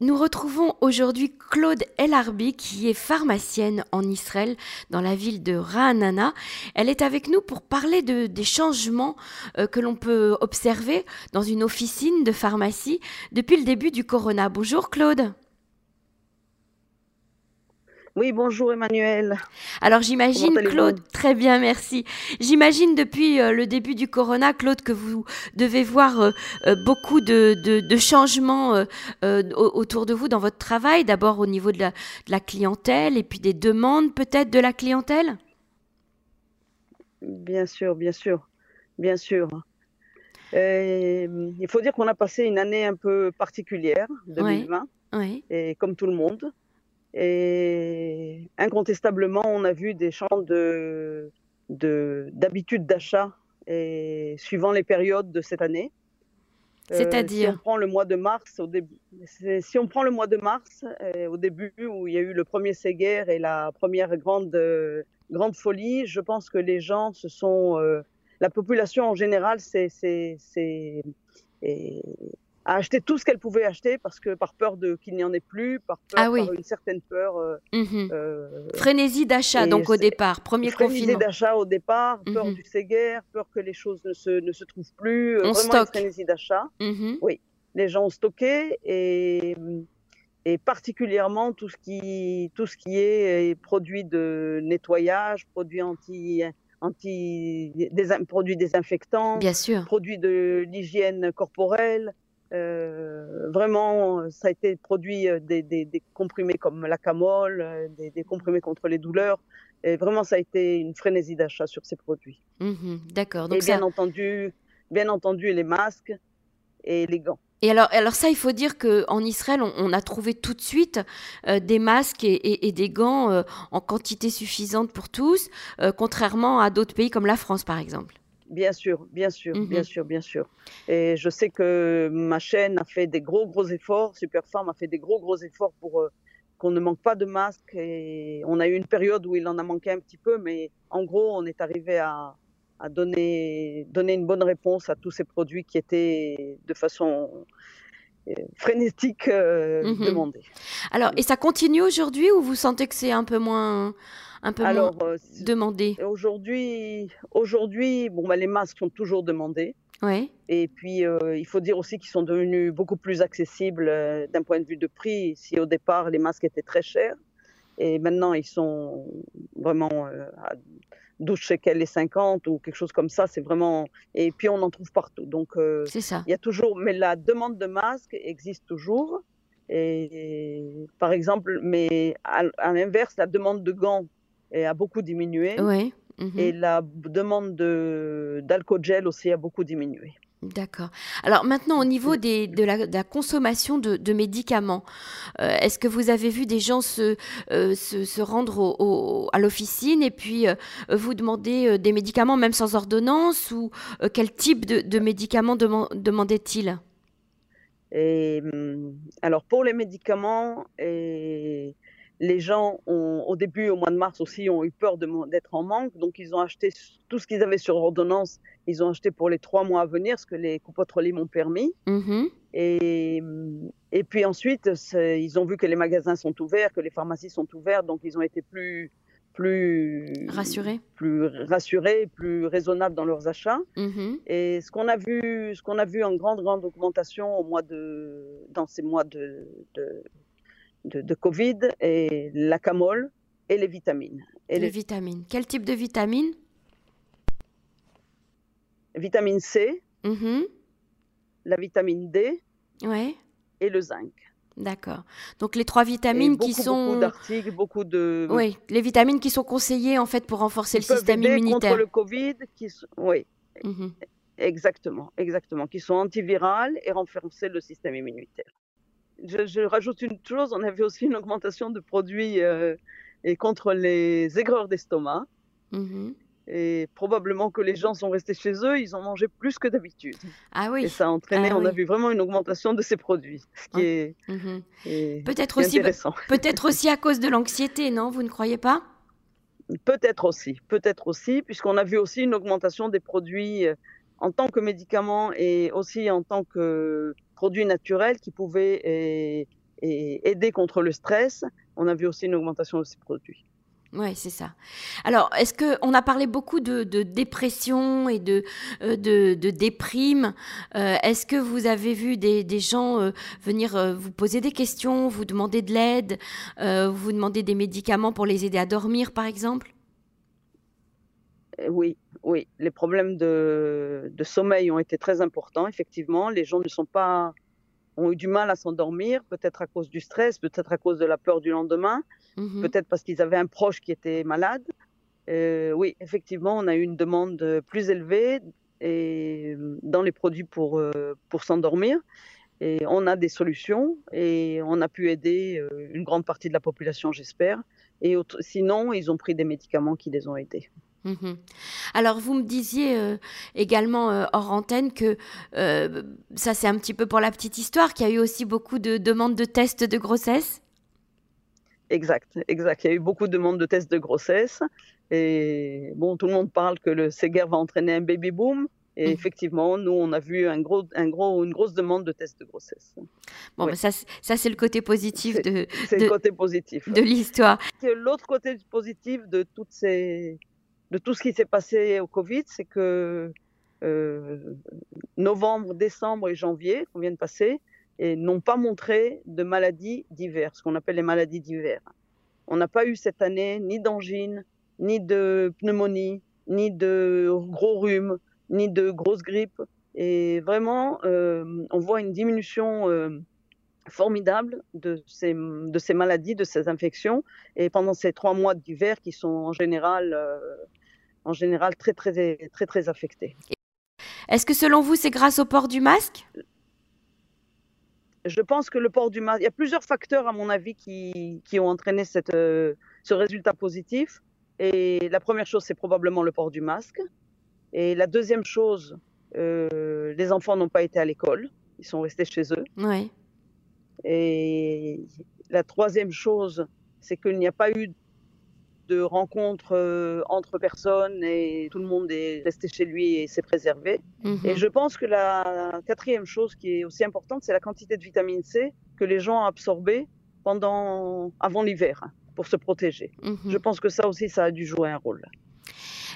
Nous retrouvons aujourd'hui Claude El Arbi, qui est pharmacienne en Israël, dans la ville de Ra'anana. Elle est avec nous pour parler de, des changements euh, que l'on peut observer dans une officine de pharmacie depuis le début du corona. Bonjour Claude. Oui, bonjour Emmanuel. Alors j'imagine, Claude, très bien, merci. J'imagine depuis euh, le début du corona, Claude, que vous devez voir euh, euh, beaucoup de, de, changements autour de vous dans votre travail, d'abord au niveau de la, de la, clientèle et puis des demandes peut-être de la clientèle? Bien sûr, bien sûr, bien sûr. il faut dire qu'on a passé une année un peu particulière, 2020, oui. et comme tout le monde. Et incontestablement, on a vu des champs de, d'habitude d'achat et suivant les périodes de cette année. Euh, C'est-à-dire si on prend le mois de mars au début, si on prend le mois de mars euh, au début où il y a eu le premier séguerre et la première grande grande folie, je pense que les gens se sont euh, la population en général c'est c'est a acheté tout ce qu'elle pouvait acheter parce que par peur de qu'il n'y en ait plus, par peur, ah par une certaine peur. Euh, mhm. euh, frénésie d'achat donc au départ, premier frénésie confinement. Frénésie d'achat au départ, peur mhm. du séguerre, peur que les choses ne se, ne se trouvent plus. Euh, On vraiment stocke. frénésie d'achat. Mhm. Oui, les gens ont stocké et et particulièrement tout ce qui tout ce qui est produits de nettoyage, produits anti anti des produits désinfectants, Bien sûr. produits de l'hygiène corporelle. Euh, vraiment, ça a été produit euh, des, des, des comprimés comme la camole, euh, des, des, comprimés contre les douleurs. Et vraiment, ça a été une frénésie d'achat sur ces produits. Mmh D'accord. Et bien entendu, bien entendu, les masques et les gants. Et alors, alors ça, il faut dire qu'en Israël, on, on, a trouvé tout de suite euh, des masques et, et, et des gants euh, en quantité suffisante pour tous, euh, contrairement à d'autres pays comme la France, par exemple. Bien sûr, bien sûr, bien mhm. sûr, bien sûr. Et je sais que ma chaîne a fait des gros, gros efforts. Superfarm a fait des gros, gros efforts pour euh, qu'on ne manque pas de masques. Et on a eu une période où il en a manqué un petit peu, mais en gros, on est arrivé à, à donner, donner une bonne réponse à tous ces produits qui étaient de façon euh, frénétique euh, mhm. demandés. Alors, et ça continue aujourd'hui ou vous sentez que c'est un peu moins un peu Alors, moins euh, demandé Aujourd'hui, aujourd'hui, bon, bah, les masques sont toujours demandés. Ouais. Et puis, euh, il faut dire aussi qu'ils sont devenus beaucoup plus accessibles euh, d'un point de vue de prix. Si au départ, les masques étaient très chers, et maintenant, ils sont vraiment à 12 shekels et 50 ou quelque chose comme ça. C'est vraiment. Et puis, on en trouve partout. Donc, c'est ça. Il y a toujours. Mais la demande de masques existe toujours. Et, par exemple, mais à, à l'inverse, la demande de gants a beaucoup diminué. Oui. Et mhm. la demande d'alcool-gel aussi a beaucoup diminué. D'accord. Alors maintenant, au niveau des, de, la, de, la, consommation de, de médicaments, euh, est-ce que vous avez vu des gens se, euh, se, se, rendre au, au, à l'officine et puis euh, vous demander des médicaments même sans ordonnance ou quel type de, de médicaments demandaient-ils? Et, hum, Alors pour les médicaments, et les gens, ont, au début, au mois de mars aussi, ont eu peur d'être en manque. Donc, ils ont acheté tout ce qu'ils avaient sur ordonnance. Ils ont acheté pour les trois mois à venir, ce que les coupes m'ont permis. Mmh et, et, puis ensuite, ils ont vu que les magasins sont ouverts, que les pharmacies sont ouvertes. Donc, ils ont été plus, plus rassurés, plus rassurés, plus raisonnables dans leurs achats. Mmh et ce qu'on a vu, ce qu'on a vu en grande, grande augmentation au mois de, dans ces mois de, de de, de, Covid et l'acamol et les vitamines. Et les, les, vitamines. Quel type de vitamines? Vitamine C, -hmm. la vitamine D ouais. et le zinc. D'accord. Donc les trois vitamines beaucoup, qui sont beaucoup d'articles, beaucoup de oui, les vitamines qui sont conseillées en fait pour renforcer qui le système immunitaire contre le Covid, qui sont... oui. -hmm. Exactement, exactement, qui sont antivirales et renforcer le système immunitaire je, je, rajoute une chose, on avait aussi une augmentation de produits euh, et contre les aigreurs d'estomac. Mmh. Et probablement que les gens sont restés chez eux, ils ont mangé plus que d'habitude. Ah oui. Et ça a entraîné, ah on oui. a vu vraiment une augmentation de ces produits, ce qui est, mmh. est peut-être aussi, peut-être aussi à cause de l'anxiété, non Vous ne croyez pas? Peut-être aussi, peut-être aussi, puisqu'on a vu aussi une augmentation des produits euh, en tant que médicaments et aussi en tant que produits naturels qui pouvaient et aider contre le stress, on a vu aussi une augmentation de ces produits. Oui, c'est ça. Alors, est-ce que on a parlé beaucoup de, dépression et de, euh, de, déprime euh, Est-ce que vous avez vu des, gens euh, venir vous poser des questions, vous demander de l'aide, vous demander des médicaments pour les aider à dormir, par exemple? Oui, oui. Les problèmes de, de sommeil ont été très importants, effectivement. Les gens ne sont pas ont eu du mal à s'endormir, peut-être à cause du stress, peut-être à cause de la peur du lendemain, mmh peut-être parce qu'ils avaient un proche qui était malade. Euh, oui, effectivement, on a eu une demande plus élevée et, dans les produits pour, euh, pour s'endormir. Et on a des solutions et on a pu aider euh, une grande partie de la population, j'espère. Et sinon, ils ont pris des médicaments qui les ont aidés. Mmh Alors, vous me disiez euh, également euh, hors antenne que euh, ça, c'est un petit peu pour la petite histoire, qu'il y a eu aussi beaucoup de demandes de tests de grossesse. Exact, exact. Il y a eu beaucoup de demandes de tests de grossesse. Et bon, tout le monde parle que le Séguer va entraîner un baby boom. Et mmh. effectivement, nous, on a vu un gros, un gros, une grosse demande de tests de grossesse. Bon, ça, ça c'est le côté positif de, c'est le côté positif de l'histoire. L'autre côté positif de toutes ces, de tout ce qui s'est passé au Covid, c'est que euh, novembre, décembre et janvier, qu'on vient de passer, n'ont pas montré de maladies diverses, ce qu'on appelle les maladies d'hiver. On n'a pas eu cette année ni d'angine, ni de pneumonie, ni de gros rhumes, ni de grosses grippes. Et vraiment, euh, on voit une diminution euh, formidable de ces, de ces maladies, de ces infections. Et pendant ces trois mois d'hiver qui sont en général, euh, en général très, très, très, très affectés. Est-ce que selon vous, c'est grâce au port du masque? Je pense que le port du masque, il y a plusieurs facteurs, à mon avis, qui, qui ont entraîné cette, euh, ce résultat positif. Et la première chose, c'est probablement le port du masque. Et la deuxième chose, euh, les enfants n'ont pas été à l'école, ils sont restés chez eux. Oui. Et la troisième chose, c'est qu'il n'y a pas eu de rencontres euh, entre personnes et tout le monde est resté chez lui et s'est préservé. Mhm. Et je pense que la quatrième chose qui est aussi importante, c'est la quantité de vitamine C que les gens ont absorbé pendant, avant l'hiver pour se protéger. Mhm. Je pense que ça aussi, ça a dû jouer un rôle.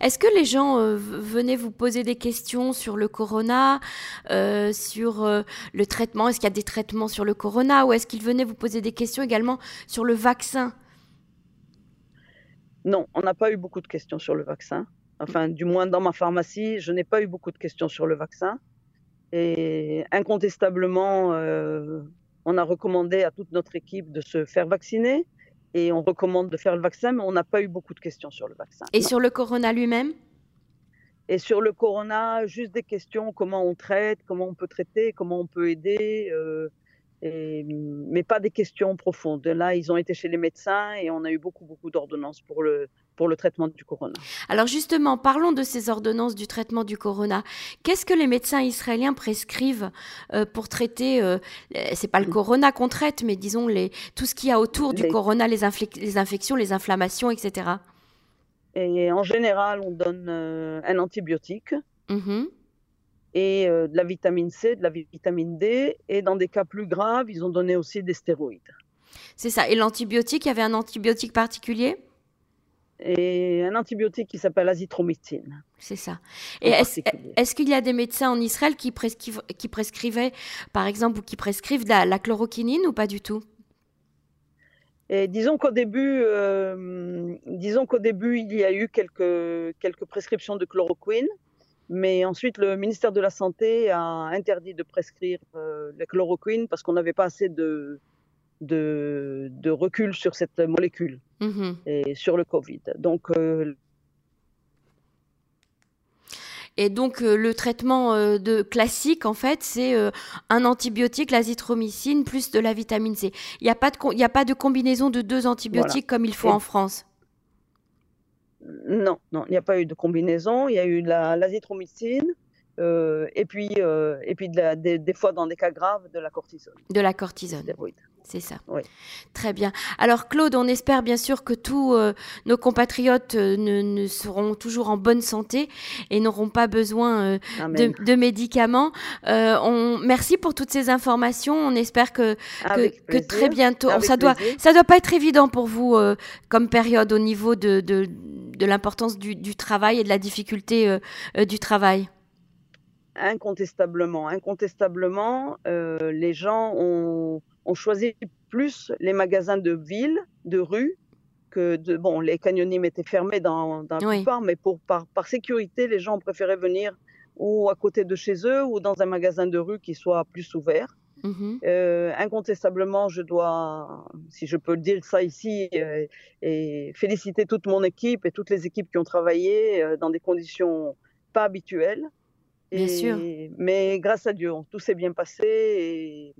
Est-ce que les gens euh, venaient vous poser des questions sur le corona, euh, sur euh, le traitement? Est-ce qu'il y a des traitements sur le corona? Ou est-ce qu'ils venaient vous poser des questions également sur le vaccin? Non, on n'a pas eu beaucoup de questions sur le vaccin. Enfin, du moins dans ma pharmacie, je n'ai pas eu beaucoup de questions sur le vaccin. Et incontestablement, on a recommandé à toute notre équipe de se faire vacciner et on recommande de faire le vaccin, mais on n'a pas eu beaucoup de questions sur le vaccin. Et sur le corona lui-même? Et sur le corona, juste des questions comment on traite, comment on peut traiter, comment on peut aider. Euh, mais pas des questions profondes. Là, ils ont été chez les médecins et on a eu beaucoup, beaucoup d'ordonnances pour le, pour le traitement du corona. Alors justement, parlons de ces ordonnances du traitement du corona. Qu'est-ce que les médecins israéliens prescrivent euh, pour traiter, euh, c'est pas le corona qu'on traite, mais disons les, tout ce qu'il y a autour du corona, les, les, infections, les inflammations, etc. Et en général, on donne euh, un antibiotique. Mmh et euh, de la vitamine C, de la vitamine D, et dans des cas plus graves, ils ont donné aussi des stéroïdes. C'est ça. Et l'antibiotique, il y avait un antibiotique particulier? Et un antibiotique qui s'appelle azithromycine. C'est ça. Et est-ce qu'il y a des médecins en Israël qui, qui prescrivaient, par exemple, ou qui prescrivent la, la chloroquinine ou pas du tout? Et disons qu'au début, euh, disons qu'au début, il y a eu quelques, quelques prescriptions de chloroquine, mais ensuite, le ministère de la Santé a interdit de prescrire euh, la chloroquine parce qu'on n'avait pas assez de, de, de, recul sur cette molécule mmh et sur le Covid. Donc, euh, et donc euh, le traitement de classique, en fait, c'est un antibiotique, l'azithromycine, plus de la vitamine C. Il n'y a, pas de il a pas de combinaison de deux antibiotiques comme il faut en France? Non, non, il n'y a pas eu de combinaison. Il y a eu la l'azithromycine euh, et puis, euh, et puis des, fois, dans des cas graves, de la cortisone. De la cortisone. C'est ça. Très bien. Alors Claude, on espère bien sûr que tous euh, nos compatriotes euh, ne, seront toujours en bonne santé et n'auront pas besoin euh, de, médicaments. on, merci pour toutes ces informations. On espère que, que, très bientôt, ça doit, ça doit pas être évident pour vous comme période au niveau de, de, de l'importance du, du, travail et de la difficulté du travail. Incontestablement, incontestablement, les gens ont on choisit plus les magasins de ville, de rue, que de bon, les canyonimes étaient fermés dans, dans la plupart, mais pour par, sécurité, les gens préféraient venir ou à côté de chez eux ou dans un magasin de rue qui soit plus ouvert. Mm-hmm. Euh, incontestablement, je dois, si je peux dire ça ici, euh, et féliciter toute mon équipe et toutes les équipes qui ont travaillé euh, dans des conditions pas habituelles. Bien sûr. Mais grâce à Dieu, tout s'est bien passé et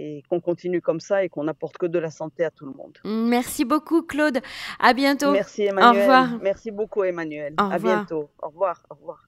et qu'on continue comme ça et qu'on n'apporte que de la santé à tout le monde. Merci beaucoup Claude. À bientôt. Merci Emmanuel. Au revoir. Merci beaucoup Emmanuel. à bientôt. Au revoir. Au revoir.